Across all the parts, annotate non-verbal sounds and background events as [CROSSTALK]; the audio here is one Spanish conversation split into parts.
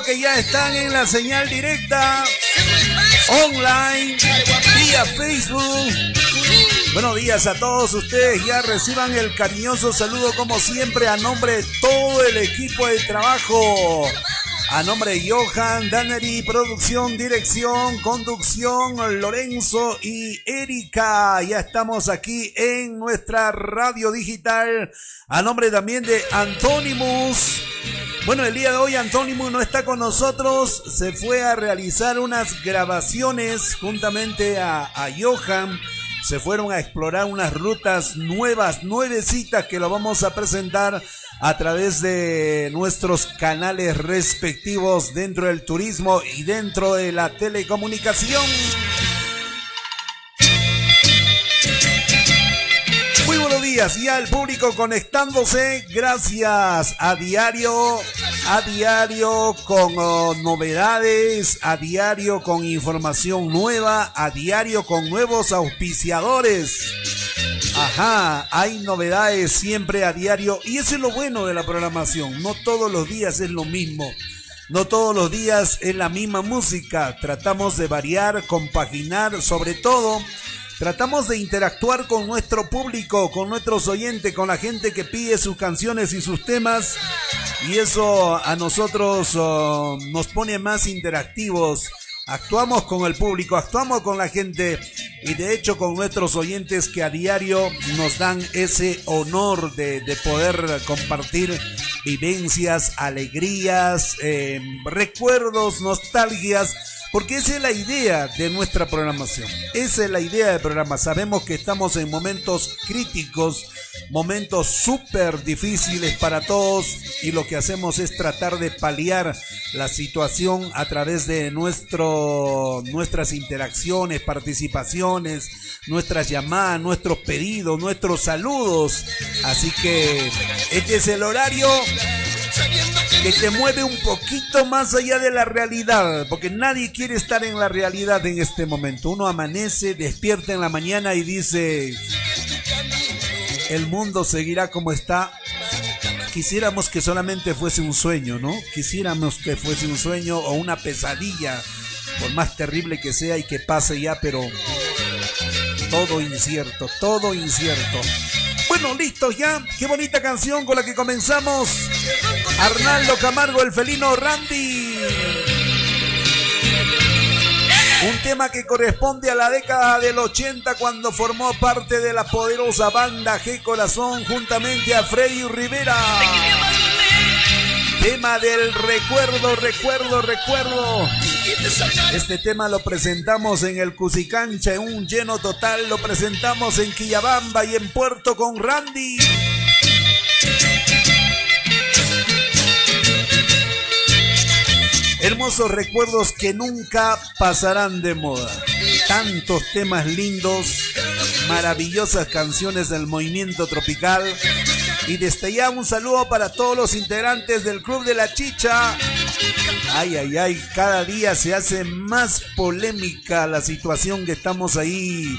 que ya están en la señal directa, online, vía Facebook. Buenos días a todos ustedes. Ya reciban el cariñoso saludo como siempre a nombre de todo el equipo de trabajo. A nombre de Johan, Dannery, producción, dirección, conducción, Lorenzo y Erika. Ya estamos aquí en nuestra radio digital. A nombre también de Antonimus. Bueno, el día de hoy Antonimus no está con nosotros. Se fue a realizar unas grabaciones juntamente a, a Johan se fueron a explorar unas rutas nuevas, nuevecitas que lo vamos a presentar a través de nuestros canales respectivos dentro del turismo y dentro de la telecomunicación. Y al público conectándose. Gracias a diario, a diario con oh, novedades, a diario con información nueva, a diario con nuevos auspiciadores. Ajá, hay novedades siempre a diario y eso es lo bueno de la programación. No todos los días es lo mismo. No todos los días es la misma música. Tratamos de variar, compaginar, sobre todo Tratamos de interactuar con nuestro público, con nuestros oyentes, con la gente que pide sus canciones y sus temas. Y eso a nosotros oh, nos pone más interactivos. Actuamos con el público, actuamos con la gente y de hecho con nuestros oyentes que a diario nos dan ese honor de, de poder compartir vivencias, alegrías, eh, recuerdos, nostalgias porque esa es la idea de nuestra programación. Esa es la idea del programa. Sabemos que estamos en momentos críticos, momentos súper difíciles para todos y lo que hacemos es tratar de paliar la situación a través de nuestro, nuestras interacciones, participaciones, nuestras llamadas, nuestros pedidos, nuestros saludos. Así que este es el horario que te mueve un poquito más allá de la realidad, porque nadie quiere estar en la realidad en este momento. Uno amanece, despierta en la mañana y dice, el mundo seguirá como está. Quisiéramos que solamente fuese un sueño, ¿no? Quisiéramos que fuese un sueño o una pesadilla, por más terrible que sea y que pase ya, pero todo incierto, todo incierto. Bueno, listo ya. Qué bonita canción con la que comenzamos. Arnaldo Camargo, el felino Randy. Un tema que corresponde a la década del 80 cuando formó parte de la poderosa banda G Corazón juntamente a Freddy Rivera. Tema del recuerdo, recuerdo, recuerdo. Este tema lo presentamos en el Cusicancha en un lleno total. Lo presentamos en Quillabamba y en Puerto con Randy. Hermosos recuerdos que nunca pasarán de moda. Tantos temas lindos, maravillosas canciones del movimiento tropical. Y desde ya un saludo para todos los integrantes del Club de la Chicha. Ay, ay, ay, cada día se hace más polémica la situación que estamos ahí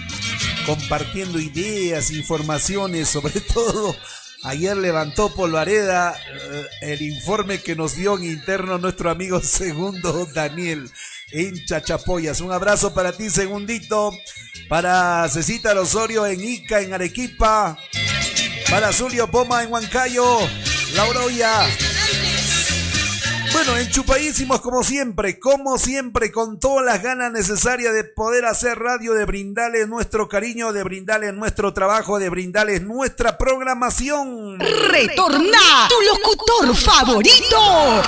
compartiendo ideas, informaciones, sobre [LAUGHS] todo Ayer levantó Polvareda eh, el informe que nos dio en interno nuestro amigo segundo Daniel en Chachapoyas. Un abrazo para ti, segundito. Para Cecita Osorio en Ica, en Arequipa. Para Zulio Poma en Huancayo. Lauroya. Bueno, enchupadísimos como siempre, como siempre, con todas las ganas necesarias de poder hacer radio, de brindarles nuestro cariño, de brindarles nuestro trabajo, de brindarles nuestra programación. Retorna tu locutor favorito.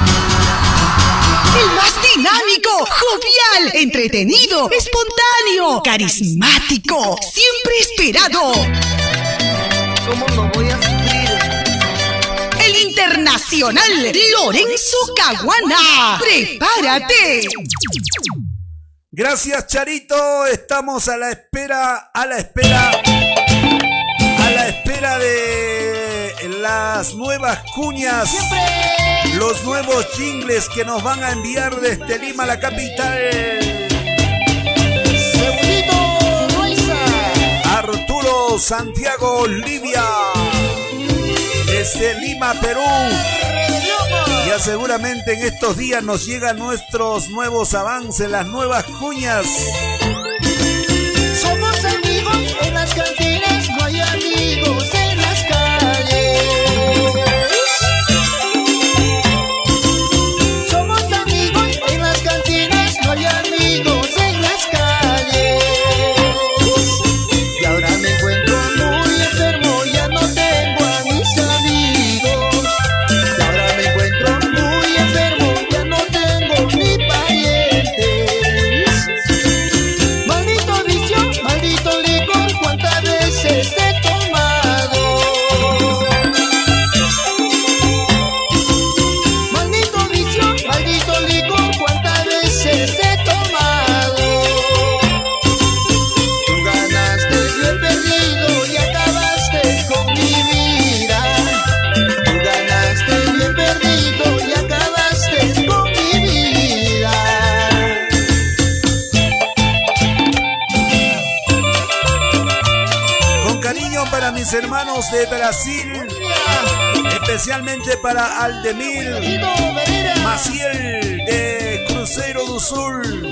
El más dinámico, jovial, entretenido, espontáneo, carismático, siempre esperado. Internacional Lorenzo Caguana. ¡Prepárate! Gracias, Charito. Estamos a la espera, a la espera, a la espera de las nuevas cuñas, los nuevos jingles que nos van a enviar desde Lima, la capital. Amigo Santiago Livia. Desde Lima, Perú. Ya seguramente en estos días nos llegan nuestros nuevos avances, las nuevas cuñas. Hermanos de Brasil, especialmente para Aldemir Maciel de Cruzeiro do Sul.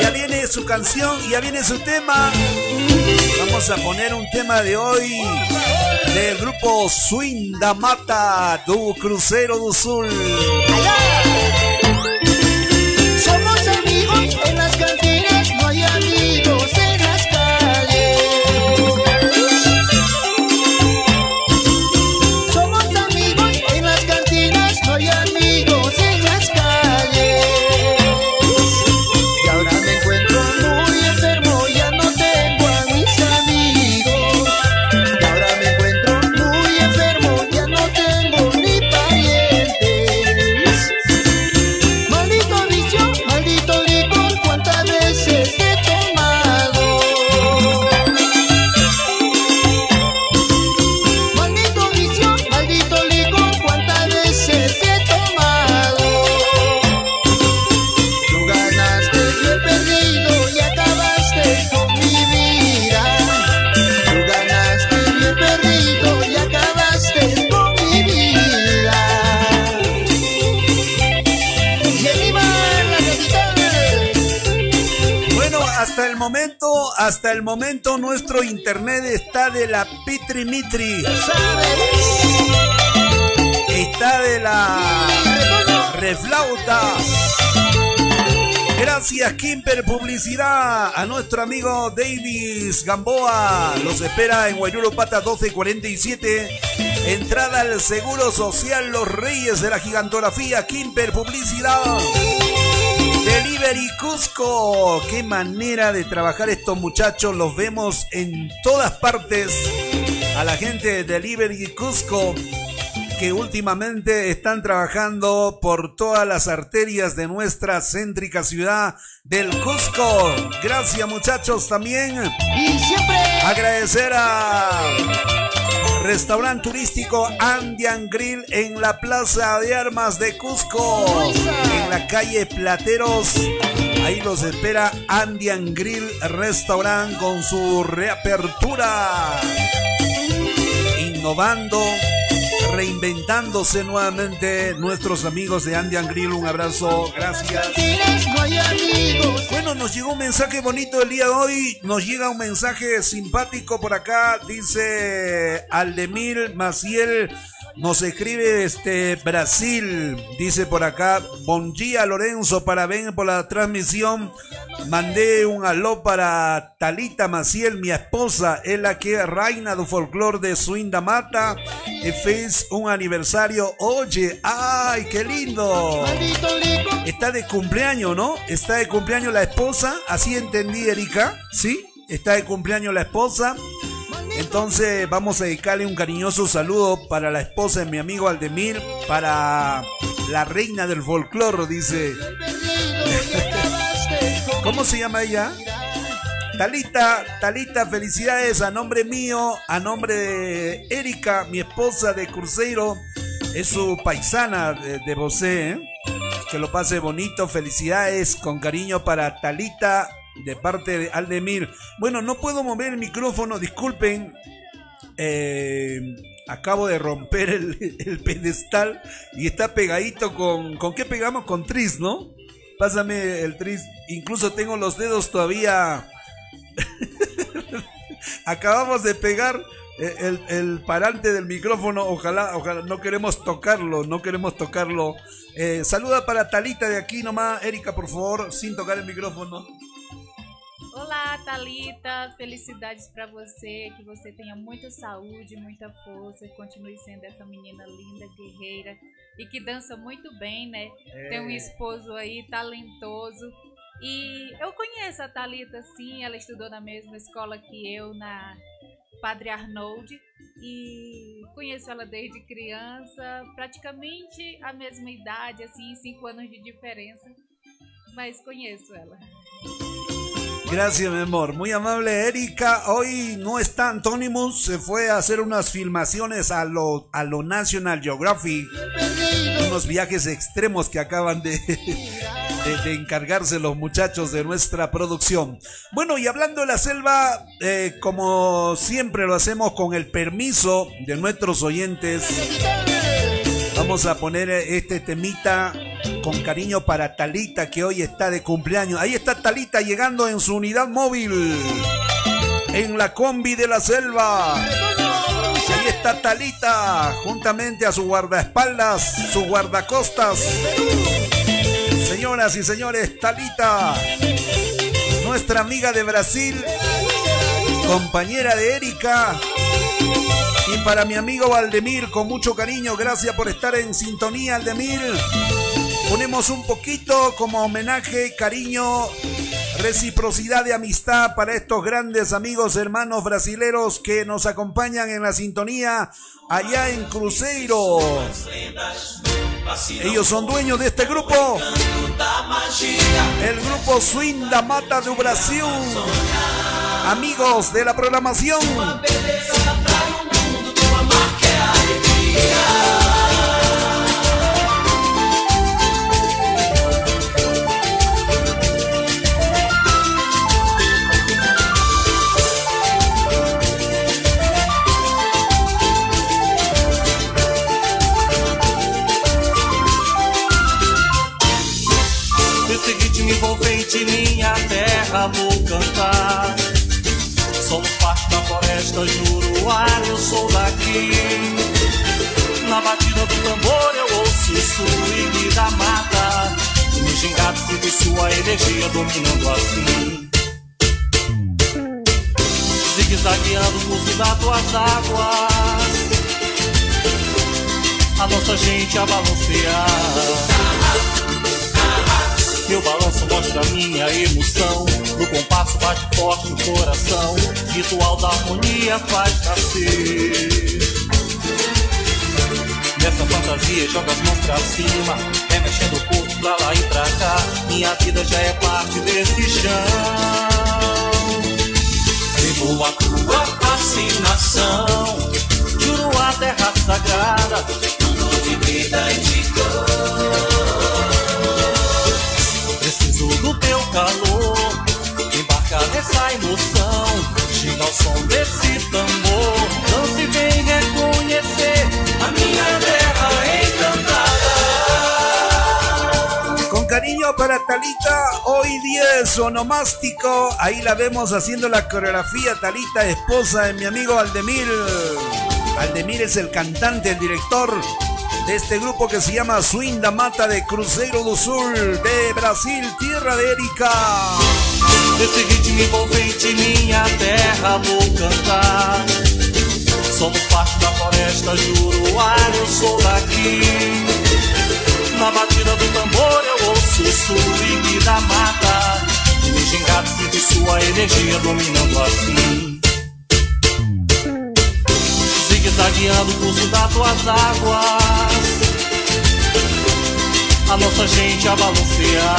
Ya viene su canción, ya viene su tema. Vamos a poner un tema de hoy del grupo Swing da Mata do Cruzeiro do Sul. Hasta el momento nuestro internet está de la Pitri Mitri, está de la reflauta. Gracias Kimper Publicidad, a nuestro amigo Davis Gamboa, los espera en Guayulo Pata 1247, entrada al Seguro Social Los Reyes de la Gigantografía, Kimper Publicidad. Delivery Cusco, qué manera de trabajar estos muchachos, los vemos en todas partes. A la gente de Delivery Cusco que últimamente están trabajando por todas las arterias de nuestra céntrica ciudad del Cusco. Gracias muchachos también. Y siempre Agradecer a Restaurante turístico Andian Grill en la Plaza de Armas de Cusco, en la calle Plateros. Ahí los espera Andian Grill Restaurant con su reapertura. Innovando, reinventándose nuevamente nuestros amigos de Andian Grill. Un abrazo, gracias. Bueno, nos llegó un mensaje bonito el día de hoy. Nos llega un mensaje simpático por acá. Dice Aldemir Maciel. Nos escribe este Brasil. Dice por acá. Bon día Lorenzo. Parabéns por la transmisión. Mandé un aló para Talita Maciel, mi esposa. Es la que es reina do folclore de Suinda Mata. Fez un aniversario. Oye, ay, qué lindo. Está de cumpleaños, ¿no? Está de cumpleaños la esposa, así entendí, Erika, ¿sí? Está de cumpleaños la esposa. Entonces vamos a dedicarle un cariñoso saludo para la esposa de mi amigo Aldemir, para la reina del folclore, dice. [LAUGHS] ¿Cómo se llama ella? Talita, Talita, felicidades a nombre mío, a nombre de Erika, mi esposa de Cruzeiro, es su paisana de, de ¿eh? Que lo pase bonito, felicidades con cariño para Talita de parte de Aldemir. Bueno, no puedo mover el micrófono, disculpen. Eh, acabo de romper el, pedestal y está pegadito con... ¿Con qué pegamos? Con tris, ¿no? Pásame el tris. Incluso tengo los dedos todavía... [LAUGHS] Acabamos de pegar eh, el, el, parante del micrófono. Ojalá, ojalá, no queremos tocarlo, no queremos tocarlo. Eh, saluda para Talita de aquí nomás. Erika, por favor, sin tocar el micrófono. Olá, Talita. Felicidades para você, que você tenha muita saúde, muita força, continue sendo essa menina linda, guerreira e que dança muito bem, né? É. Tem um esposo aí talentoso. E eu conheço a Talita sim, ela estudou na mesma escola que eu na Padre Arnold e conheço ela desde criança, praticamente a mesma idade, assim, cinco anos de diferença, mas conheço ela. Gracias, mi amor. Muy amable, Erika. Hoy no está Anonymous. Se fue a hacer unas filmaciones a lo, a lo National Geographic. Unos viajes extremos que acaban de, [LAUGHS] de, de, encargarse los muchachos de nuestra producción. Bueno, y hablando de la selva, eh, como siempre lo hacemos con el permiso de nuestros oyentes, vamos a poner este temita con cariño para Talita que hoy está de cumpleaños. Ahí está Talita llegando en su unidad móvil. En la combi de la selva. Ahí está Talita juntamente a su guardaespaldas, su guardacostas. Señoras y señores, Talita, nuestra amiga de Brasil, compañera de Erika. Para mi amigo Valdemir, con mucho cariño, gracias por estar en sintonía, Aldemir. Ponemos un poquito como homenaje, cariño, reciprocidad de amistad para estos grandes amigos hermanos brasileros que nos acompañan en la sintonía allá en Cruzeiro. Ellos son dueños de este grupo, el grupo Swing da Mata do Brasil. Amigos de la programación. Envolvente, minha terra vou cantar. Somos parte da floresta, Juruá, eu sou daqui. Batida do tambor eu ouço o swing da mata. No gingado sinto sua energia dominando assim. Zigue-zagueando o curso das tuas águas. A nossa gente a balancear. Meu balanço mostra minha emoção. No compasso bate forte o coração. Ritual da harmonia faz nascer. Nessa fantasia joga as mãos pra cima. Remexendo o corpo pra lá e pra cá. Minha vida já é parte desse chão. Vivo a tua fascinação. Juro a terra sagrada. Mundo de vida e de cor do teu calor. Embarca nessa emoção, chega ao som desse tambor. Talita, hoy 10 onomástico. Ahí la vemos haciendo la coreografía. Talita, esposa de mi amigo Aldemir. Aldemir es el cantante, el director de este grupo que se llama Swing da Mata de Cruzeiro do Sul, de Brasil, tierra de Erika. Cantar. Somos parte da floresta, sou daqui. Na batida do tambor eu ouço o swing da mata. No gingado sinto sua energia dominando assim. Zigue-zagueando o curso das tuas águas. A nossa gente a balancear.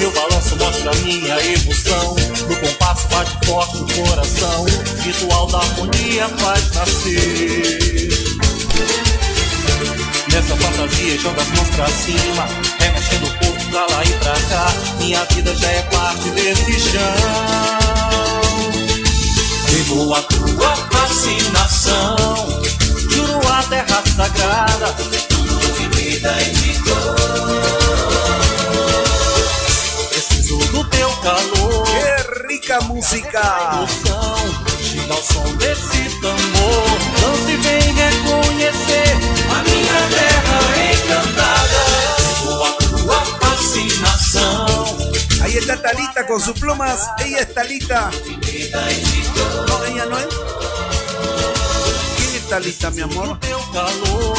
Meu balanço mostra minha emoção. No compasso bate forte o coração. Ritual da harmonia faz nascer Nessa fantasia joga as mãos pra cima Remexendo o corpo pra lá e pra cá. Minha vida já é parte desse chão. Pegou a tua fascinação, juro a terra sagrada, tudo de vida e de cor. Preciso do teu calor. ¡Qué rica música! emoção Chega ao som desse tambor Não se vem reconhecer Ahí está Talita con sus plumas. Ella es Talita. No, ella no es. ¿Quién es Talita, mi amor? Teu calor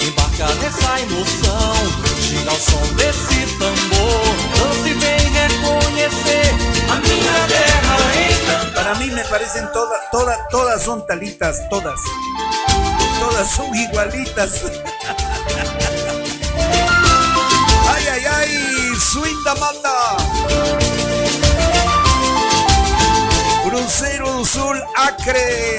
Embarca nessa emoção Chega ao som desse tambor se vem reconhecer A minha terra encantada Para mí me parecen todas, todas, todas son talitas, todas. Todas son igualitas. [LAUGHS] Ay, ay, ay, swing da mata. Cruzeiro do Sul, Acre.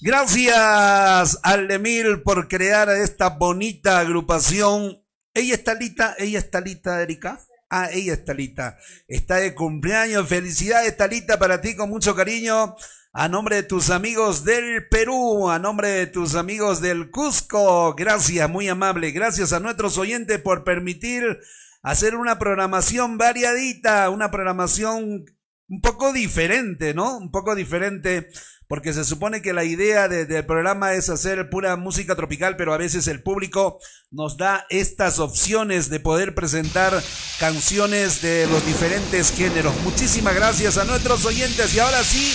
Gracias al Emil por crear esta bonita agrupación. Ella es Talita, ella es Talita, Erika. Ah, ella es Talita. Está de cumpleaños. Felicidades, Talita, para ti con mucho cariño. A nombre de tus amigos del Perú, a nombre de tus amigos del Cusco. Gracias, muy amable. Gracias a nuestros oyentes por permitir hacer una programación variadita, una programación un poco diferente, ¿no? Un poco diferente, porque se supone que la idea de- del programa es hacer pura música tropical, pero a veces el público nos da estas opciones de poder presentar canciones de los diferentes géneros. Muchísimas gracias a nuestros oyentes y ahora sí,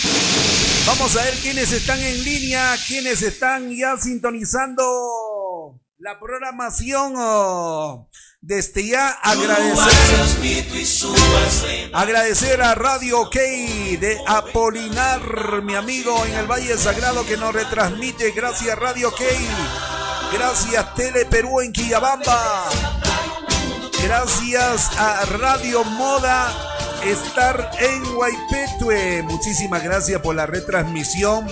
vamos a ver quiénes están en línea, quiénes están ya sintonizando la programación. Desde ya agradecer. Agradecer a Radio OK de Apolinar, mi amigo en el Valle Sagrado que nos retransmite. Gracias Radio OK. Gracias Tele Perú en Quillabamba. Gracias a Radio Moda estar en Guaipetue. Muchísimas gracias por la retransmisión.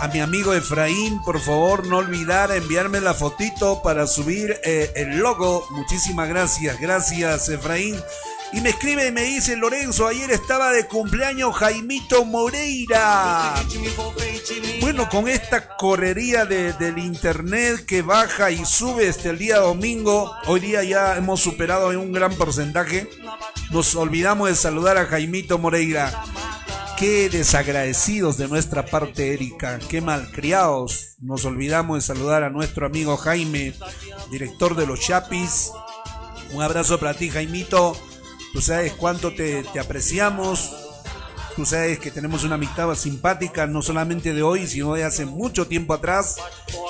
A mi amigo Efraín, por favor, no olvidar enviarme la fotito para subir eh, el logo. Muchísimas gracias, gracias Efraín. Y me escribe y me dice, Lorenzo, ayer estaba de cumpleaños Jaimito Moreira. Bueno, con esta correría de- del internet que baja y sube hasta el día domingo, hoy día ya hemos superado en un gran porcentaje. Nos olvidamos de saludar a Jaimito Moreira. Qué desagradecidos de nuestra parte, Erika. Qué malcriados. Nos olvidamos de saludar a nuestro amigo Jaime, director de los Chapis. Un abrazo para ti, Jaimito. Tú sabes cuánto te, apreciamos. Tú sabes que tenemos una amistad simpática, no solamente de hoy, sino de hace mucho tiempo atrás.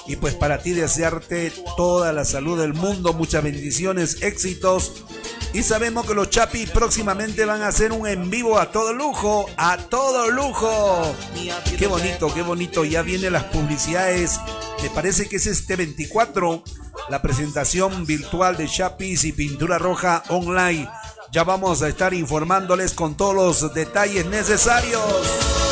Y pues para ti desearte toda la salud del mundo, muchas bendiciones, éxitos. Y sabemos que los Chapis próximamente van a hacer un en vivo a todo lujo, a todo lujo. Qué bonito, qué bonito. Ya vienen las publicidades. Me parece que es este 24, la presentación virtual de Chapis y Pintura Roja Online. Ya vamos a estar informándoles con todos los detalles necesarios.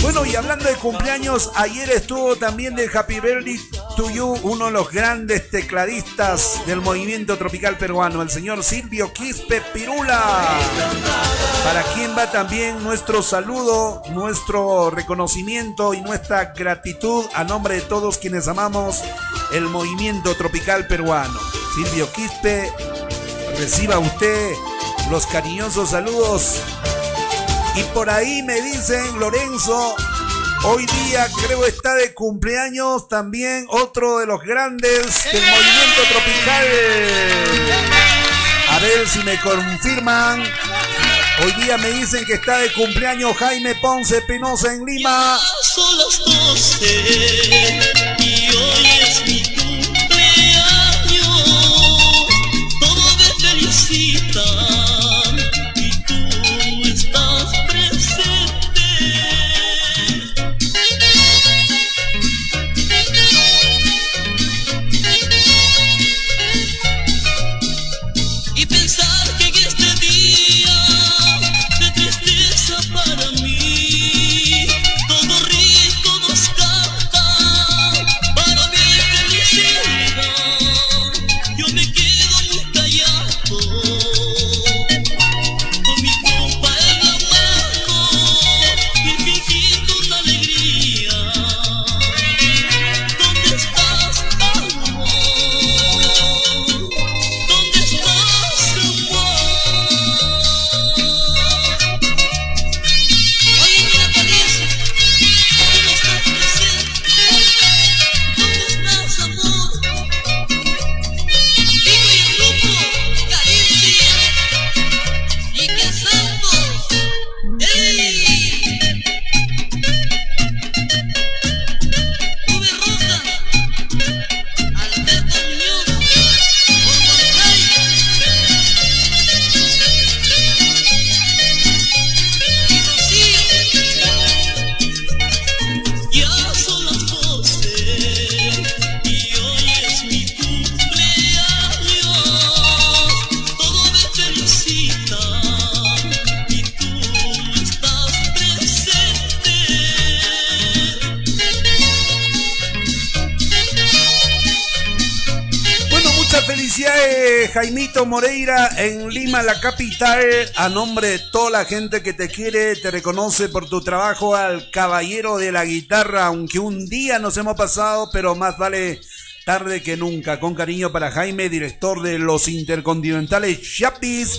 Bueno, y hablando de cumpleaños, ayer estuvo también de Happy Birthday to You, uno de los grandes tecladistas del movimiento tropical peruano, el señor Silvio Quispe Pirula. Para quien va también nuestro saludo, nuestro reconocimiento y nuestra gratitud a nombre de todos quienes amamos el movimiento tropical peruano. Silvio Quispe, reciba usted los cariñosos saludos y por ahí me dicen, Lorenzo, hoy día creo está de cumpleaños también otro de los grandes del movimiento tropical. A ver si me confirman. Hoy día me dicen que está de cumpleaños Jaime Ponce Pinoza en Lima. A nombre de toda la gente que te quiere, te reconoce por tu trabajo al caballero de la guitarra. Aunque un día nos hemos pasado, pero más vale tarde que nunca. Con cariño para Jaime, director de los Intercontinentales Chapis,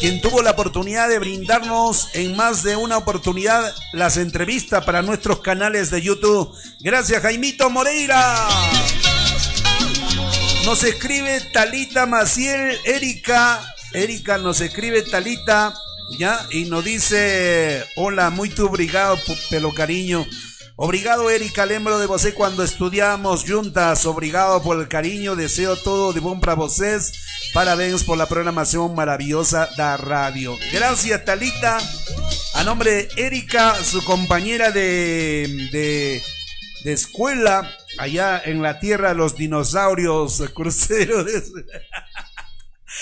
quien tuvo la oportunidad de brindarnos en más de una oportunidad las entrevistas para nuestros canales de YouTube. Gracias, Jaimito Moreira. Nos escribe Talita Maciel, Erika. Erika nos escribe Talita, ¿ya? Y nos dice, hola, muy tu obrigado, pelo cariño. Obrigado, Erika, lembro de você cuando estudiamos juntas. Obrigado por el cariño, deseo todo de bom para vocês. Parabéns por la programación maravillosa da radio. Gracias, Talita. A nombre de Erika, su compañera de, de, de escuela, allá en la tierra de los dinosaurios, [LAUGHS] crucero de...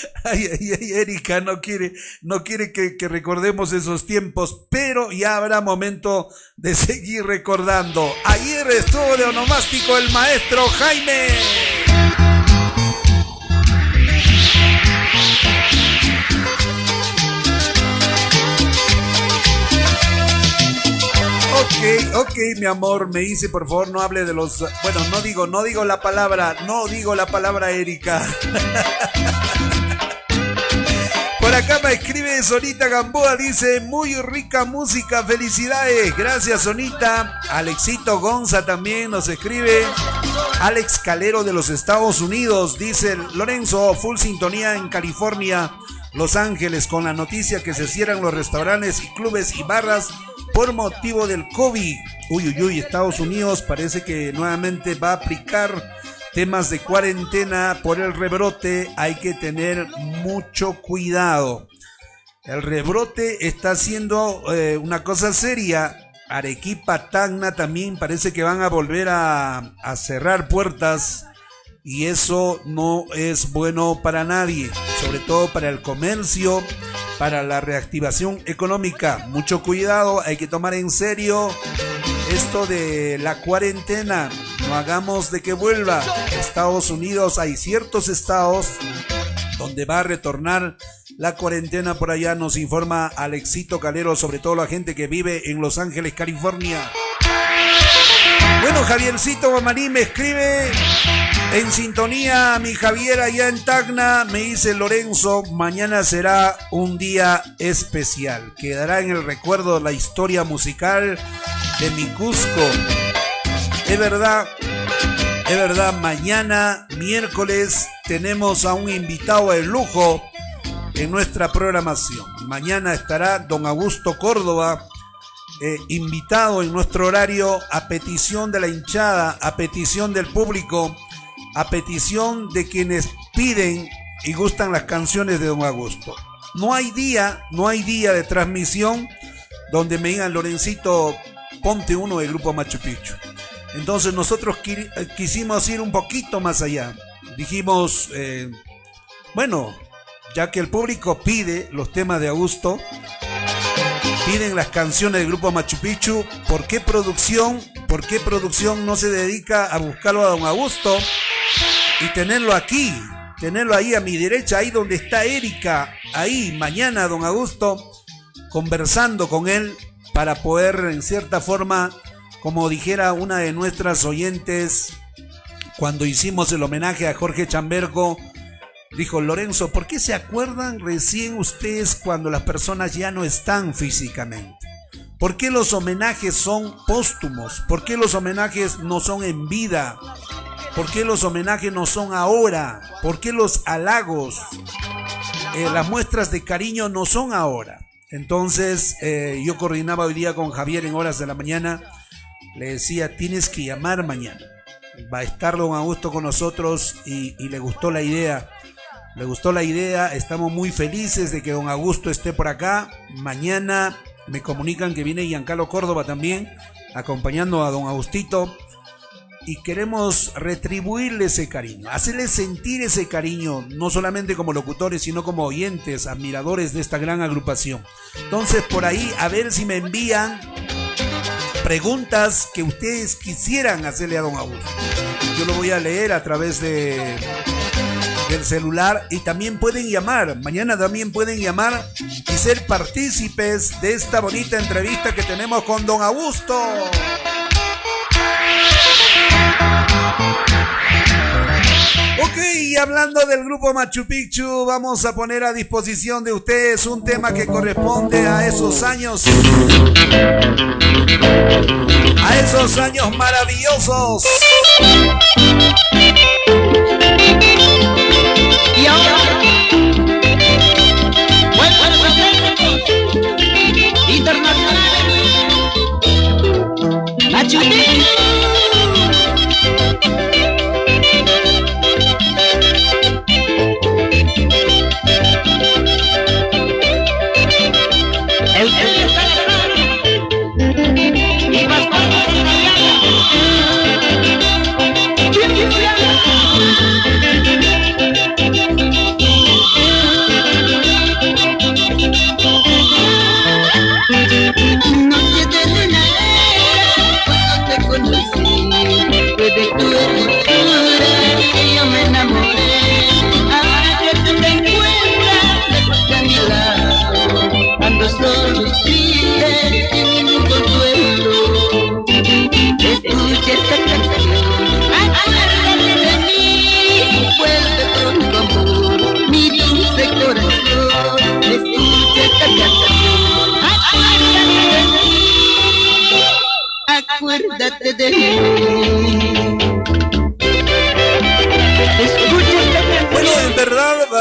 [LAUGHS] Ay, ay, ay, Erika no quiere, no quiere que, que recordemos esos tiempos, pero ya habrá momento de seguir recordando. Ayer estuvo de onomástico el maestro Jaime. Ok, ok, mi amor, me dice, por favor, no hable de los. Bueno, no digo, no digo la palabra, no digo la palabra Erika. [LAUGHS] Acá me escribe Sonita Gamboa, dice, muy rica música, felicidades. Gracias, Sonita. Alexito Gonza también nos escribe. Alex Calero de los Estados Unidos, dice Lorenzo, full sintonía en California, Los Ángeles, con la noticia que se cierran los restaurantes y clubes y barras por motivo del COVID. Uy, uy, uy, Estados Unidos parece que nuevamente va a aplicar temas de cuarentena por el rebrote. Hay que tener mucho cuidado. El rebrote está siendo eh, una cosa seria. Arequipa, Tacna también parece que van a volver a, a cerrar puertas y eso no es bueno para nadie, sobre todo para el comercio, para la reactivación económica. Mucho cuidado, hay que tomar en serio esto de la cuarentena. No hagamos de que vuelva. Estados Unidos, hay ciertos estados donde va a retornar la cuarentena por allá, nos informa Alexito Calero, sobre todo la gente que vive en Los Ángeles, California. Bueno, Javiercito Mamarí me escribe en sintonía, mi Javier allá en Tacna, me dice Lorenzo, mañana será un día especial. Quedará en el recuerdo la historia musical de mi Cusco. Es verdad, es verdad, mañana, miércoles, tenemos a un invitado de lujo en nuestra programación. Mañana estará don Augusto Córdoba, eh, invitado en nuestro horario a petición de la hinchada, a petición del público, a petición de quienes piden y gustan las canciones de don Augusto. No hay día, no hay día de transmisión donde me digan Lorencito, ponte uno del grupo Machu Picchu. Entonces nosotros eh, quisimos ir un poquito más allá. Dijimos, eh, bueno, ya que el público pide los temas de Augusto, piden las canciones del grupo Machu Picchu, ¿por qué producción, por qué producción no se dedica a buscarlo a don Augusto y tenerlo aquí, tenerlo ahí a mi derecha, ahí donde está Erika, ahí mañana don Augusto, conversando con él para poder en cierta forma, como dijera una de nuestras oyentes, cuando hicimos el homenaje a Jorge Chambergo, dijo Lorenzo, ¿por qué se acuerdan recién ustedes cuando las personas ya no están físicamente? ¿Por qué los homenajes son póstumos? ¿Por qué los homenajes no son en vida? ¿Por qué los homenajes no son ahora? ¿Por qué los halagos, eh, las muestras de cariño no son ahora? Entonces eh, yo coordinaba hoy día con Javier en horas de la mañana. Le decía, tienes que llamar mañana. Va a estar don Augusto con nosotros y, le gustó la idea. Le gustó la idea. Estamos muy felices de que don Augusto esté por acá. Mañana me comunican que viene Giancarlo Córdoba también, acompañando a don Agustito y queremos retribuirle ese cariño, hacerle sentir ese cariño, no solamente como locutores, sino como oyentes, admiradores de esta gran agrupación. Entonces, por ahí, a ver si me envían preguntas que ustedes quisieran hacerle a don Augusto. Yo lo voy a leer a través de del celular y también pueden llamar. Mañana también pueden llamar y ser partícipes de esta bonita entrevista que tenemos con don Augusto. Ok, y hablando del grupo Machu Picchu, vamos a poner a disposición de ustedes un tema que corresponde a esos años. A esos años maravillosos. Y ahora, internacionales, Machu Picchu.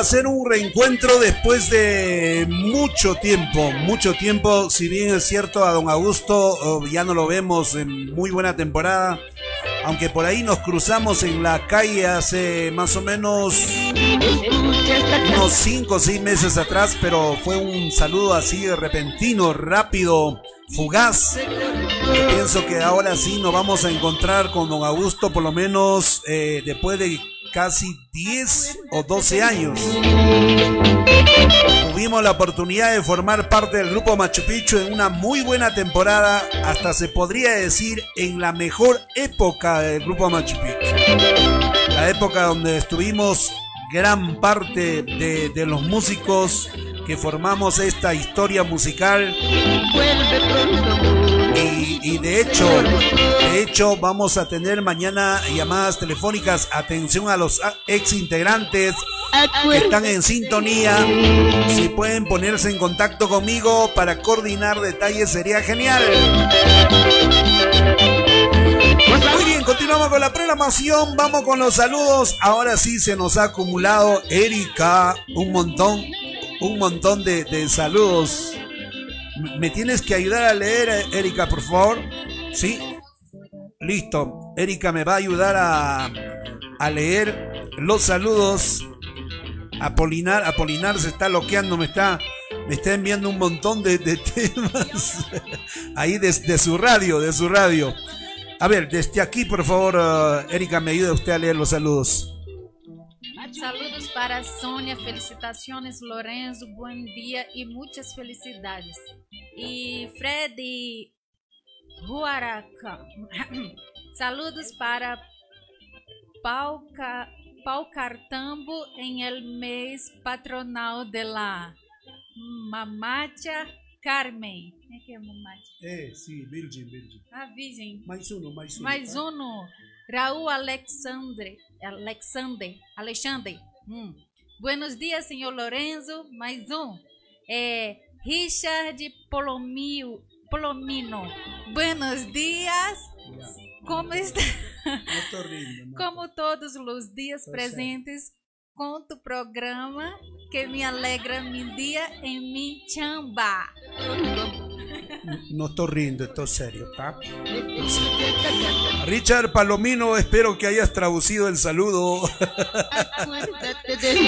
Ser un reencuentro después de mucho tiempo, mucho tiempo. Si bien es cierto, a don Augusto oh, ya no lo vemos en muy buena temporada, aunque por ahí nos cruzamos en la calle hace más o menos unos 5 o 6 meses atrás, pero fue un saludo así repentino, rápido, fugaz. Yo pienso que ahora sí nos vamos a encontrar con don Augusto por lo menos eh, después de casi 10 o 12 años. Tuvimos la oportunidad de formar parte del grupo Machu Picchu en una muy buena temporada, hasta se podría decir en la mejor época del grupo Machu Picchu. La época donde estuvimos gran parte de, de los músicos que formamos esta historia musical Vuelve pronto. Y, y de hecho, de hecho vamos a tener mañana llamadas telefónicas. Atención a los ex integrantes que están en sintonía. Si pueden ponerse en contacto conmigo para coordinar detalles sería genial. Muy bien, continuamos con la programación. Vamos con los saludos. Ahora sí se nos ha acumulado Erika un montón, un montón de, de saludos. ¿Me tienes que ayudar a leer, Erika, por favor? Sí. Listo. Erika me va a ayudar a, a leer los saludos. Apolinar, Apolinar se está loqueando, me está, me está enviando un montón de, de [LAUGHS] temas ahí desde su radio, de su radio. A ver, desde aquí, por favor, eh, Erika, me ayuda usted a leer los saludos. Saludos para Sônia, felicitações Lorenzo, bom dia e muitas felicidades. E Fred Ruaraca, saludos para Pauca, Paucartambo em el mês patronal de la Mamacha Carmen. Como é que é Mamacha? Eh, sí, Virgin, Virgin. A Virgem. Mais uno, mais uno. Mais um Raul Alexandre, Alexander, Alexandre. Hum. Buenos dias, senhor Lorenzo. Mais um. É, Richard Polomio, Polomino. Buenos dias. Como está? No. Como todos os dias Tô presentes com tu programa que me alegra mi dia em mi chamba. No estoy riendo, estoy serio, ¿está? [LAUGHS] Richard Palomino, espero que hayas traducido el saludo. [LAUGHS]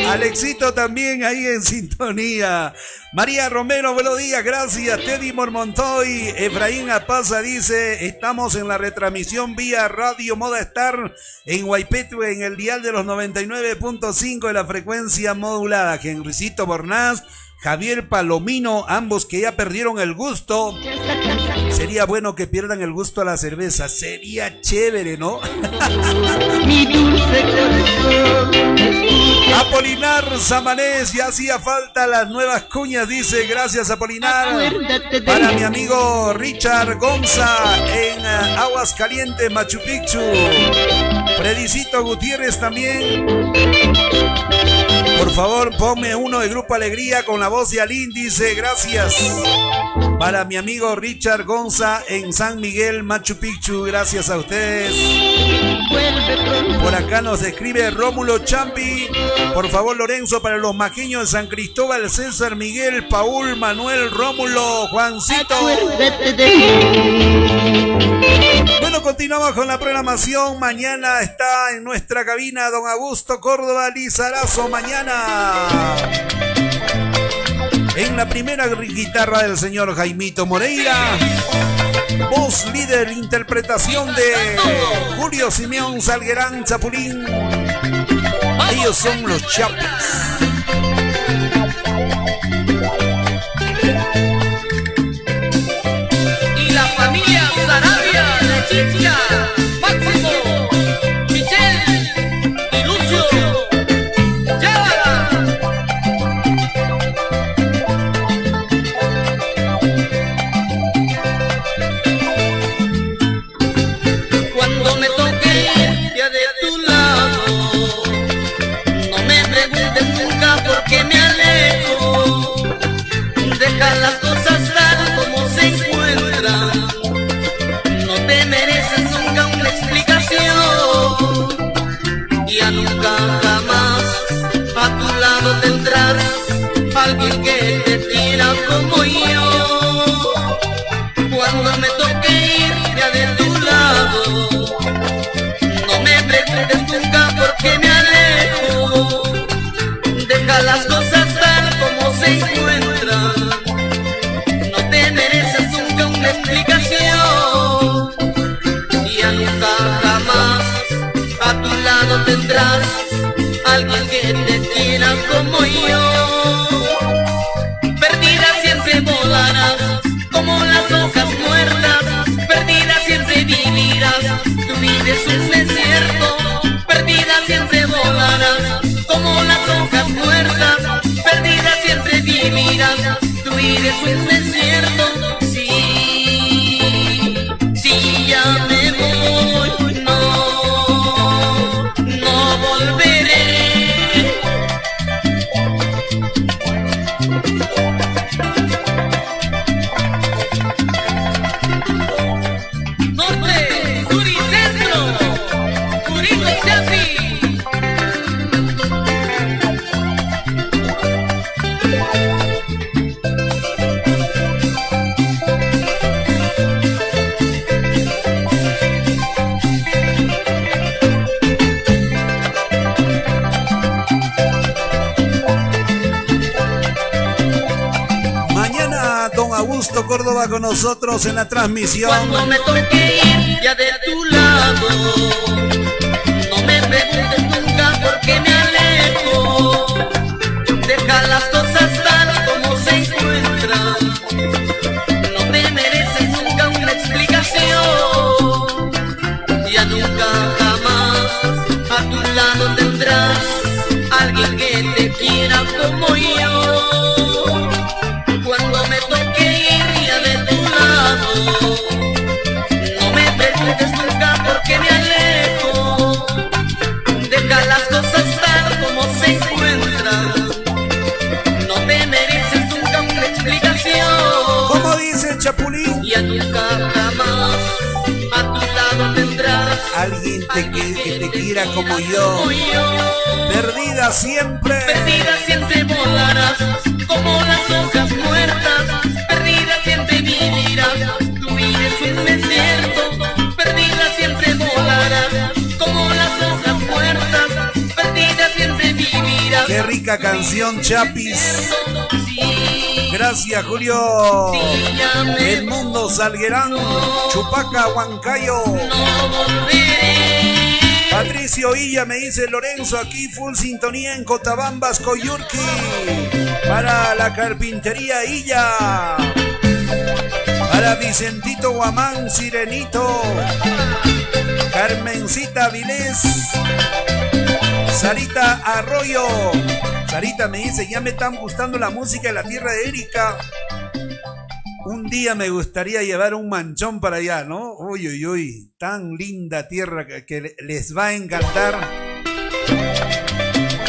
Alexito también ahí en sintonía. María Romero, buenos días, gracias. Teddy Mormontoy, Efraín Apaza dice, estamos en la retransmisión vía Radio Moda Star en Guaypetu en el dial de los 99.5 de la frecuencia modulada. Henricito Bornaz, Javier Palomino, ambos que ya perdieron el gusto. Sería bueno que pierdan el gusto a la cerveza. Sería chévere, ¿no? [LAUGHS] Mi dulce corazón. Apolinar Samanés, ya hacía falta las nuevas cuñas, dice. Gracias, Apolinar. Para mi amigo Richard Gonza en Aguas Calientes, Machu Picchu. Fredicito Gutiérrez también. Por favor, ponme uno de Grupo Alegría con la voz de Alín, dice. Gracias. Para mi amigo Richard Gonza en San Miguel, Machu Picchu. Gracias a ustedes. Por acá nos escribe Rómulo Champi. Por favor, Lorenzo, para los maqueños de San Cristóbal, César Miguel, Paul, Manuel, Rómulo, Juancito. Bueno, continuamos con la programación. Mañana está en nuestra cabina don Augusto Córdoba Lizarazo. Mañana. En la primera guitarra del señor Jaimito Moreira. Voz líder, interpretación de Julio Simeón Salguerán Chapulín. Ellos son los Chapis. y la familia de alguien que te quiera como yo. Perdida siempre volarás como las hojas muertas. Perdida siempre vivirás. Tu vida es un desierto. Perdida siempre volarás como las hojas muertas. Perdida siempre vivirás. Tu vida es un desierto. Con nosotros en la transmisión. Cuando me toque ir ya de tu lado, no me preguntes nunca por qué me alejo. Alguien te, que, que te quiera como yo. Perdida siempre. Perdida siempre volarás como las hojas muertas. Perdida siempre vivirás. Tu vida es un desierto. Perdida siempre volarás como las hojas muertas. Perdida siempre vivirás. Qué rica canción, Chapis. Gracias, Julio. El mundo Salguerán, Chupaca, Huancayo. Patricio Illa me dice Lorenzo, aquí full sintonía en Cotabambas, Coyurqui. Para la carpintería Illa. Para Vicentito Guamán Sirenito. Carmencita Vilés. Sarita Arroyo. Sarita me dice, ya me están gustando la música de la tierra de Erika. Un día me gustaría llevar un manchón para allá, ¿no? Uy, uy, uy, tan linda tierra que, les va a encantar.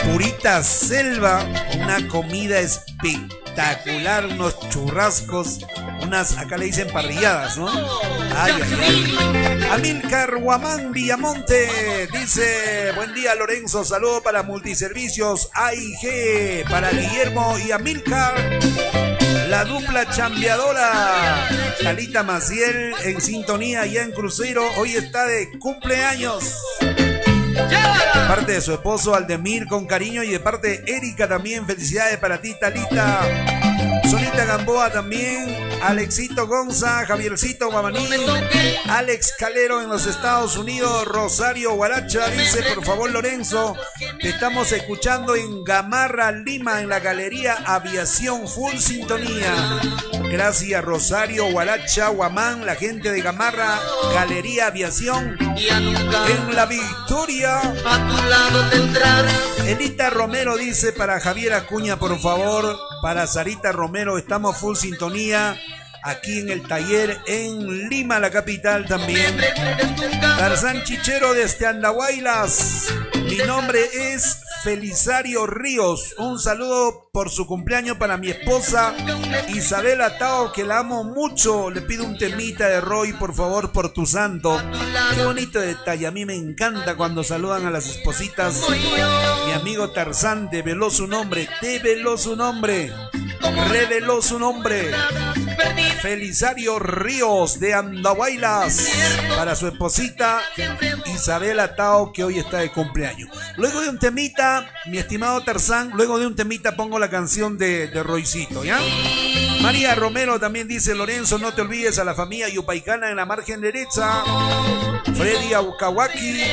Purita selva, una comida espectacular, unos churrascos, unas, acá le dicen parrilladas, ¿no? Ay, ay, ay. Amilcar Guamán Villamonte dice, buen día Lorenzo, saludo para multiservicios AIG, para Guillermo y Amilcar. La dupla chambeadora. Talita Maciel en sintonía ya en Crucero. Hoy está de cumpleaños. De parte de su esposo Aldemir con cariño y de parte de Erika también. Felicidades para ti, Talita. Sonita Gamboa también. Alexito Gonza, Javiercito Guamaní. Alex Calero en los Estados Unidos. Rosario Guaracha dice, por favor, Lorenzo, te estamos escuchando en Gamarra, Lima, en la Galería Aviación Full Sintonía. Gracias, Rosario Guaracha, Guamán, la gente de Gamarra, Galería Aviación. En la Victoria. Elita Romero dice para Javier Acuña, por favor, para Sarita Romero, estamos full sintonía aquí en el taller en Lima, la capital también. Tarzán Chichero desde Andahuaylas. Mi nombre es Felisario Ríos. Un saludo por su cumpleaños para mi esposa Isabela Tao, que la amo mucho. Le pido un temita de Roy, por favor, por tu santo. Qué bonito detalle. A mí me encanta cuando saludan a las espositas. Mi amigo Tarzán develó su nombre. Develó su nombre. Reveló su nombre. Felisario Ríos de Andahuaylas para su esposita Isabela Tao que hoy está de cumpleaños. Luego de un temita, mi estimado Tarzán, luego de un temita pongo la canción de, de Roycito, ¿ya? María Romero también dice, Lorenzo, no te olvides a la familia Yupaicana en la margen derecha. Freddy Aukawaki.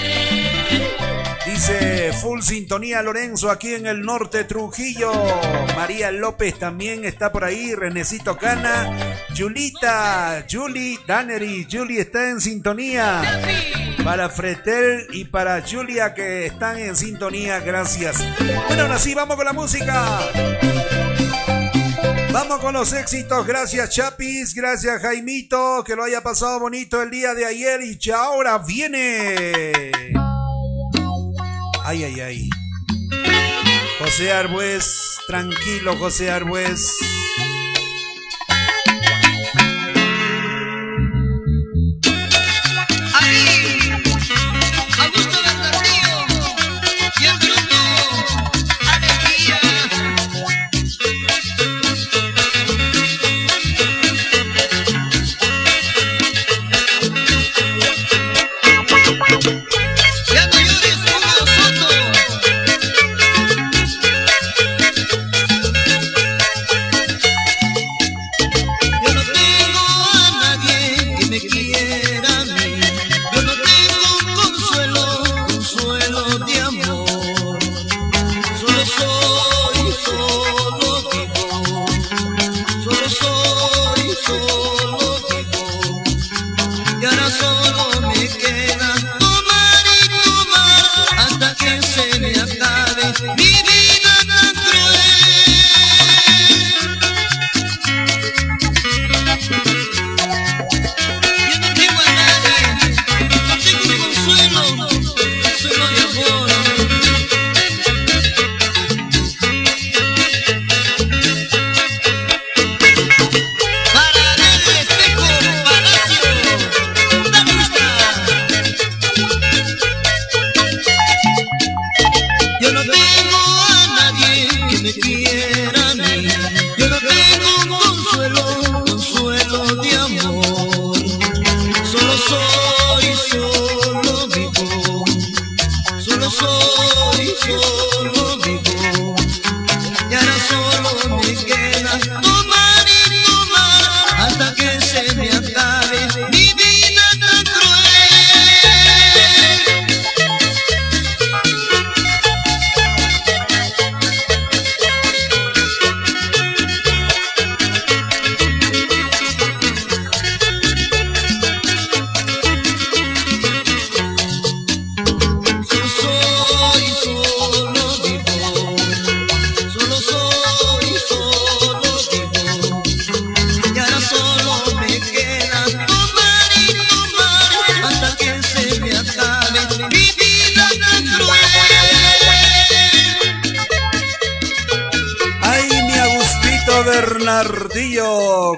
Dice full sintonía Lorenzo aquí en el norte Trujillo. María López también está por ahí. Renecito Cana. Julita, Julie, Dannery, Julie está en sintonía. Para Fretel y para Julia que están en sintonía, gracias. Bueno, ahora sí, vamos con la música. Vamos con los éxitos. Gracias, Chapis. Gracias, Jaimito. Que lo haya pasado bonito el día de ayer y ya ahora viene. Ay, ay, ay. José Arbues, tranquilo, José Arbues.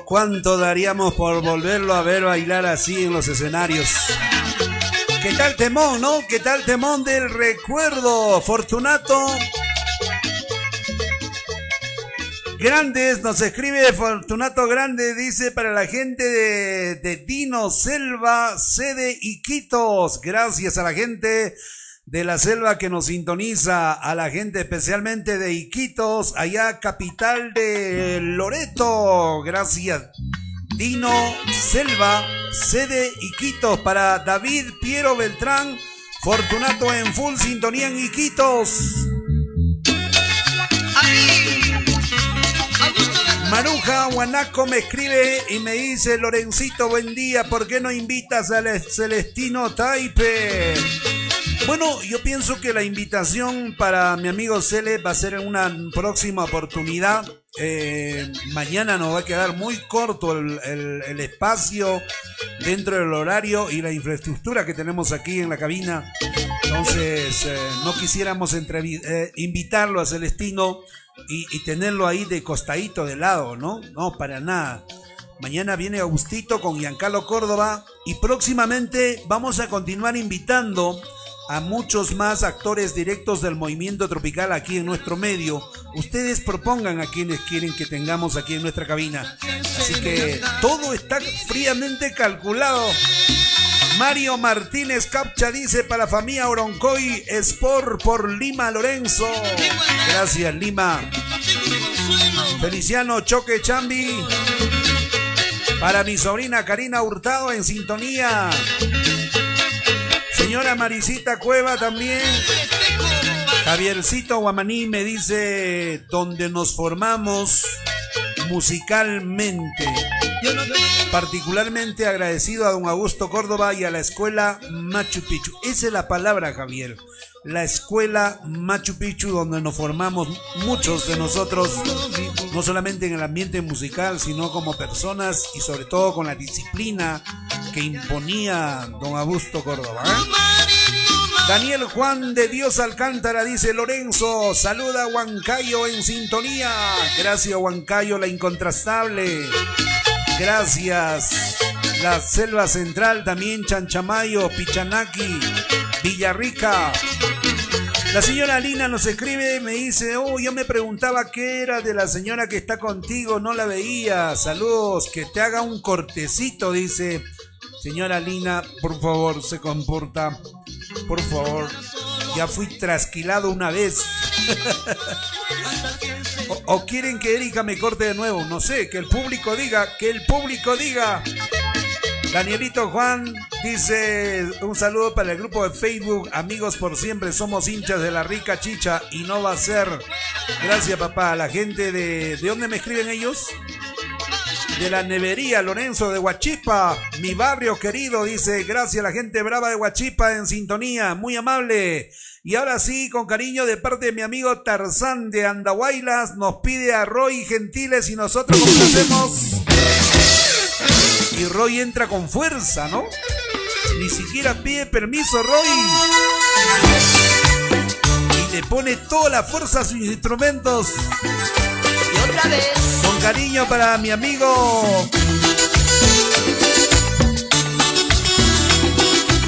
¿Cuánto daríamos por volverlo a ver bailar así en los escenarios? ¿Qué tal temón, no? ¿Qué tal temón del recuerdo? Fortunato. Grandes, nos escribe Fortunato Grande, dice para la gente de, de Dino Selva, sede Iquitos. Gracias a la gente de la selva que nos sintoniza, a la gente especialmente de Iquitos, allá capital de Loreto. Gracias. Dino Selva, sede Iquitos, para David Piero Beltrán, Fortunato en full sintonía en Iquitos. Maruja Guanaco me escribe y me dice, Lorencito, buen día, ¿por qué no invitas al Celestino Taipe? Bueno, yo pienso que la invitación para mi amigo Cele va a ser en una próxima oportunidad. Eh, mañana nos va a quedar muy corto el, espacio dentro del horario y la infraestructura que tenemos aquí en la cabina. Entonces, eh, no quisiéramos eh, invitarlo a Celestino y, y tenerlo ahí de costadito de lado, ¿no? No, para nada. Mañana viene Agustito con Giancarlo Córdoba y próximamente vamos a continuar invitando a muchos más actores directos del movimiento tropical aquí en nuestro medio. Ustedes propongan a quienes quieren que tengamos aquí en nuestra cabina. Así que todo está fríamente calculado. Mario Martínez Capcha dice para familia Oroncoy Sport por Lima Lorenzo. Gracias Lima. Feliciano Choque Chambi. Para mi sobrina Karina Hurtado en sintonía. Señora Marisita Cueva también. Javiercito Guamaní me dice donde nos formamos musicalmente. Particularmente agradecido a don Augusto Córdoba y a la escuela Machu Picchu. Esa es la palabra, Javier. La escuela Machu Picchu donde nos formamos muchos de nosotros, no solamente en el ambiente musical, sino como personas y sobre todo con la disciplina que imponía don Augusto Córdoba. ¿eh? Daniel Juan de Dios Alcántara dice Lorenzo, saluda a Huancayo en sintonía. Gracias Huancayo, la incontrastable. Gracias. La Selva Central también, Chanchamayo, Pichanaki, Villarrica. La señora Lina nos escribe, me dice, oh, yo me preguntaba qué era de la señora que está contigo, no la veía. Saludos, que te haga un cortecito, dice. Señora Lina, por favor, se comporta. Por favor, ya fui trasquilado una vez. [LAUGHS] o, o quieren que Erika me corte de nuevo, no sé, que el público diga, que el público diga. Danielito Juan dice un saludo para el grupo de Facebook, amigos por siempre, somos hinchas de la rica chicha y no va a ser. Gracias papá, la gente de... ¿De dónde me escriben ellos? De la nevería Lorenzo de Huachipa, mi barrio querido, dice, gracias a la gente brava de Huachipa en sintonía, muy amable. Y ahora sí, con cariño de parte de mi amigo Tarzán de Andahuaylas, nos pide a Roy Gentiles y nosotros complacemos. Y Roy entra con fuerza, ¿no? Ni siquiera pide permiso, Roy. Y le pone toda la fuerza a sus instrumentos. Y otra vez. Con cariño para mi amigo.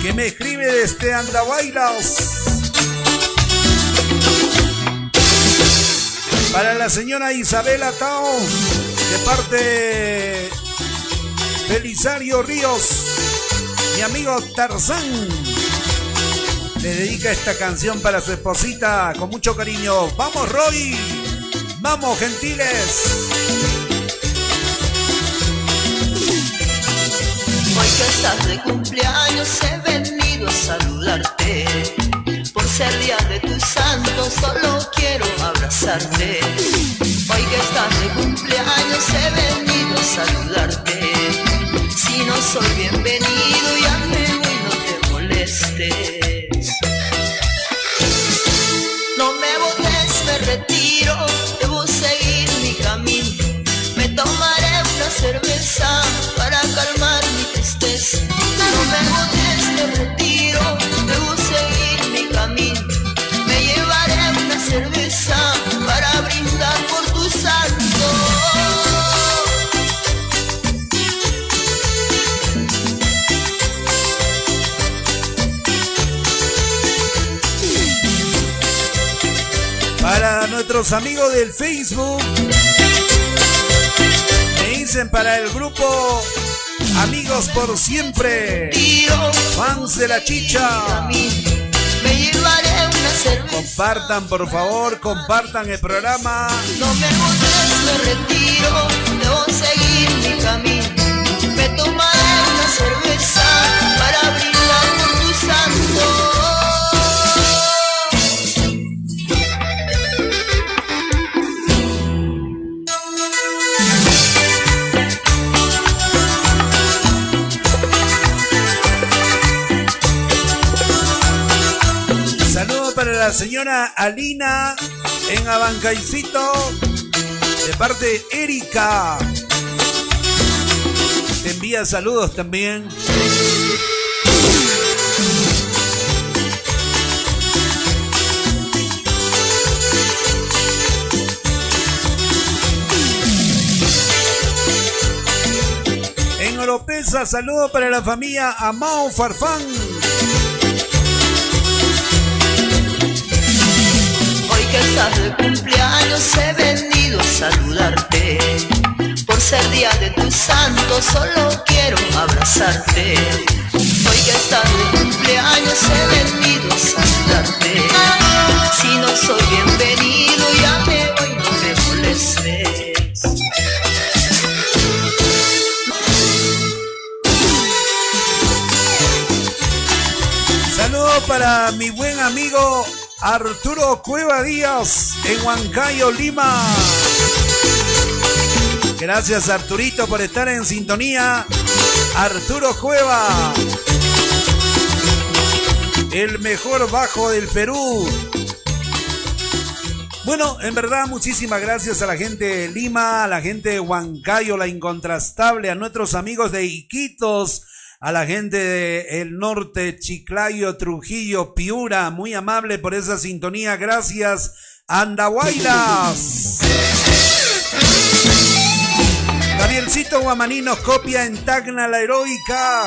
Que me escribe desde Andahuaylas. Para la señora Isabela Tao. De parte Belisario Ríos. Mi amigo Tarzán. Le dedica esta canción para su esposita con mucho cariño. ¡Vamos, Roy! ¡Vamos, gentiles! Hoy que estás de cumpleaños he venido a saludarte. Por ser día de tu santo solo quiero abrazarte. Hoy que estás de cumpleaños he venido a saludarte. Si no soy bienvenido ya me voy, no te molestes. Nuestros amigos del Facebook. Me dicen para el grupo Amigos por siempre. Fans de la chicha. Compartan, por favor, compartan el programa. No me me retiro, debo seguir mi camino. Alina en Abancaicito de parte de Erika. Te envía saludos también. En Oropesa, saludo para la familia Amao Farfán. Que estás de cumpleaños he venido a saludarte. Por ser día de tu santo solo quiero abrazarte. Hoy que estás de cumpleaños he venido a saludarte. Si no soy bienvenido ya me voy, no me molestes. Saludo para mi buen amigo Arturo Cueva Díaz en Huancayo, Lima. Gracias Arturito por estar en sintonía. Arturo Cueva. El mejor bajo del Perú. Bueno, en verdad, muchísimas gracias a la gente de Lima, a la gente de Huancayo, la incontrastable, a nuestros amigos de Iquitos, a la gente del norte, Chiclayo, Trujillo, Piura, muy amable por esa sintonía, gracias. Andahuaylas. Gabrielcito Guamaní copia en Tacna la heroica.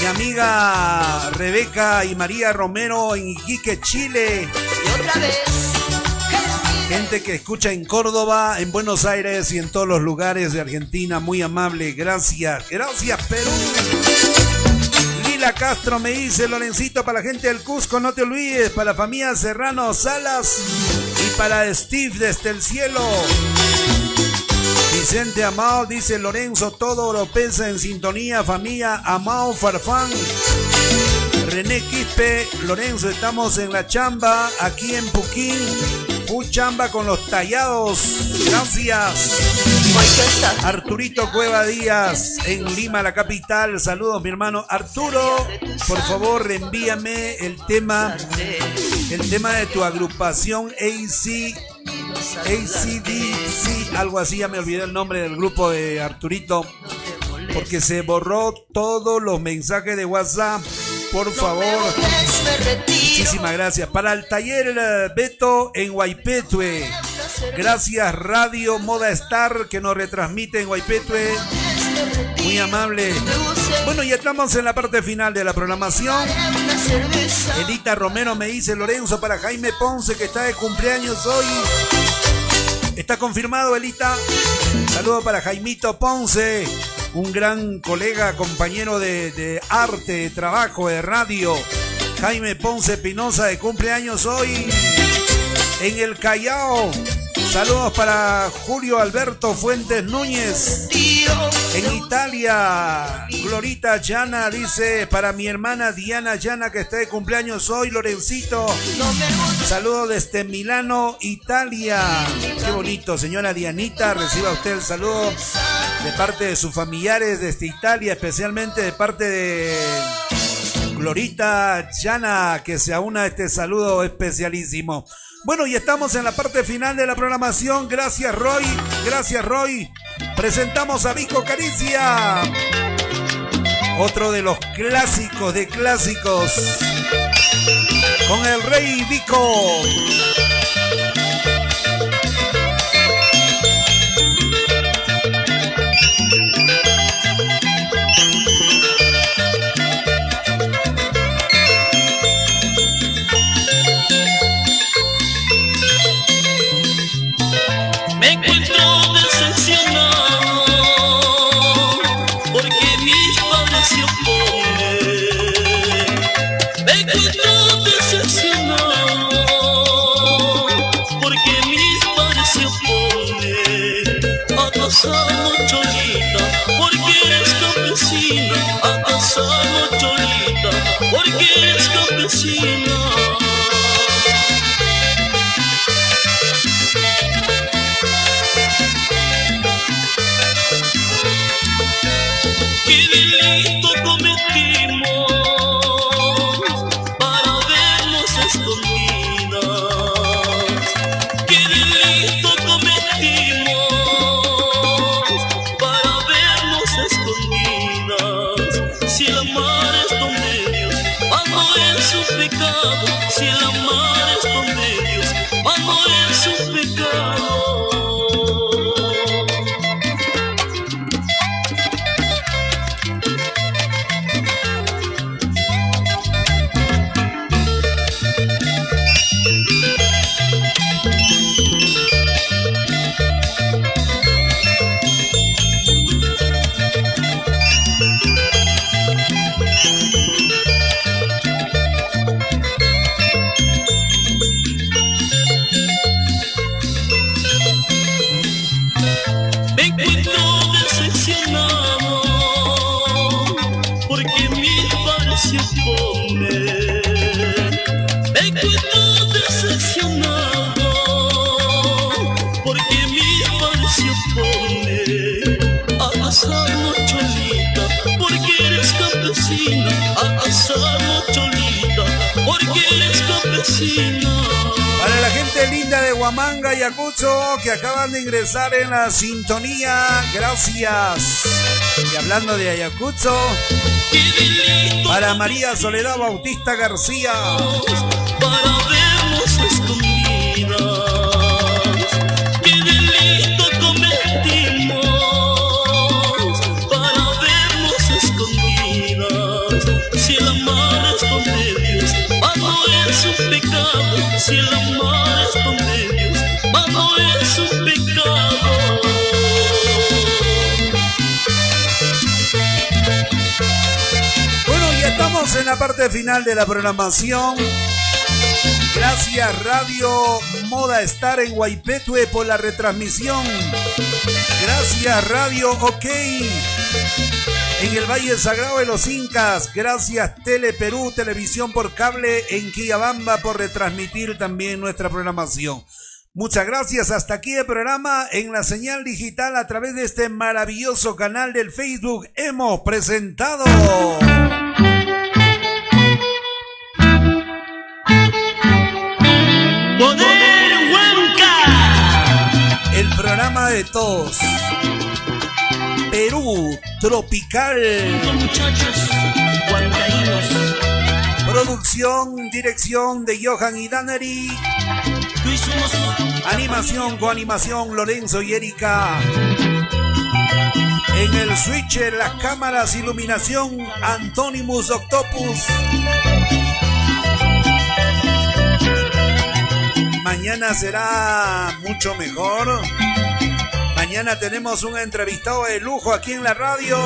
Mi amiga Rebeca y María Romero en Iquique, Chile. Y otra vez. Gente que escucha en Córdoba, en Buenos Aires y en todos los lugares de Argentina, muy amable, gracias, gracias Perú. Lila Castro me dice, Lorencito, para la gente del Cusco, no te olvides, para la familia Serrano Salas y para Steve desde el cielo. Vicente Amao dice Lorenzo, todo Oropesa en sintonía, familia Amao Farfán. René Quispe, Lorenzo, estamos en la chamba, aquí en Puquín. Un chamba con los tallados. Gracias. Arturito Cueva Díaz en Lima, la capital. Saludos, mi hermano Arturo. Por favor, reenvíame el tema, el tema de tu agrupación AC, ACDC, algo así. Ya me olvidé el nombre del grupo de Arturito, porque se borró todos los mensajes de WhatsApp. Por favor. Muchísimas gracias. Para el taller eh, Beto en Guaipetue. Gracias Radio Moda Star que nos retransmite en Guaipetue. Muy amable. Bueno, ya estamos en la parte final de la programación. Elita Romero me dice Lorenzo para Jaime Ponce que está de cumpleaños hoy. Está confirmado, Elita. Saludo para Jaimito Ponce, un gran colega, compañero de, arte, de trabajo, de radio. Jaime Ponce Pinoza de cumpleaños hoy en el Callao. Saludos para Julio Alberto Fuentes Núñez. En Italia, Glorita Llana dice para mi hermana Diana Llana que está de cumpleaños hoy, Lorencito. Saludos desde Milano, Italia. Qué bonito, señora Dianita. Reciba usted el saludo de parte de sus familiares desde Italia, especialmente de parte de Glorita Llana, que se aúna a este saludo especialísimo. Bueno, y estamos en la parte final de la programación. Gracias, Roy. Gracias, Roy. Presentamos a Vico Caricia. Otro de los clásicos de clásicos. Con el Rey Vico. Ingresar en la sintonía, gracias. Y hablando de Ayacucho, para María Soledad Bautista García, para en la parte final de la programación. Gracias Radio Moda Estar en Guaipetue por la retransmisión. Gracias Radio OK en el Valle Sagrado de los Incas. Gracias Tele Perú, Televisión por Cable en Quillabamba por retransmitir también nuestra programación. Muchas gracias. Hasta aquí el programa en la señal digital a través de este maravilloso canal del Facebook. Hemos presentado. De todos. Perú Tropical. Muchachos. Producción, dirección de Johan y Daneri. Animación, coanimación, Lorenzo y Erika. En el switcher, las cámaras, iluminación, Antonimus Octopus. Mañana será mucho mejor. Mañana tenemos un entrevistado de lujo aquí en la radio.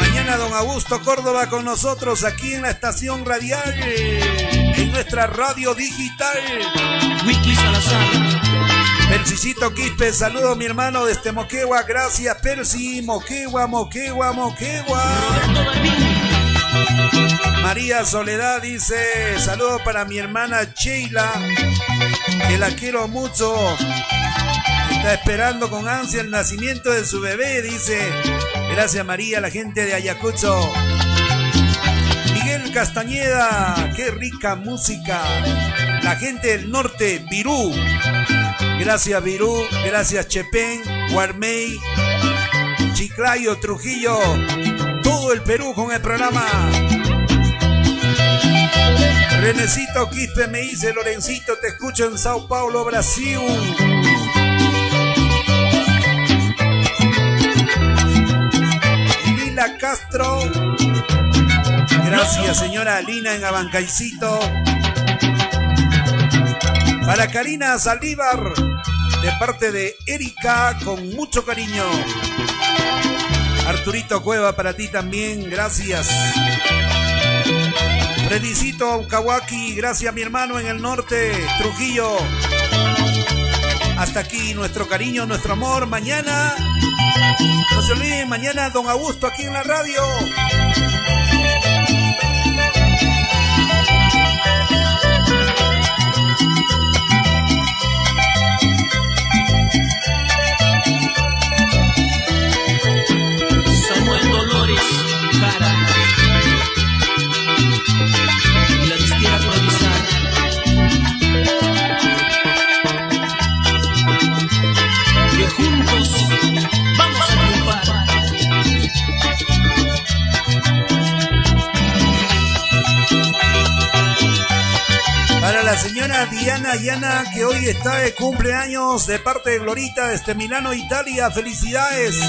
Mañana don Augusto Córdoba con nosotros aquí en la estación radial, en nuestra radio digital. Wiki Salazar. Quispe, saludo mi hermano desde Moquegua, gracias Percy, Moquegua, Moquegua, Moquegua. María Soledad dice, saludo para mi hermana Sheila, que la quiero mucho. Está esperando con ansia el nacimiento de su bebé, dice. Gracias María, la gente de Ayacucho. Miguel Castañeda, qué rica música. La gente del norte, Virú. Gracias Virú, gracias Chepén, Guarmey, Chiclayo, Trujillo, todo el Perú con el programa. Renecito Quispe me dice, Lorencito, te escucho en Sao Paulo, Brasil. Lila Castro. Gracias, señora Lina en Abancaicito. Para Karina Saldívar, de parte de Erika, con mucho cariño. Arturito Cueva, para ti también, gracias. Fredicito Kawaki, gracias mi hermano en el norte, Trujillo. Hasta aquí nuestro cariño, nuestro amor. Mañana, no se olviden, mañana Don Augusto aquí en la radio. La señora Diana Yana, que hoy está de cumpleaños de parte de Glorita desde Milano, Italia. ¡Felicidades!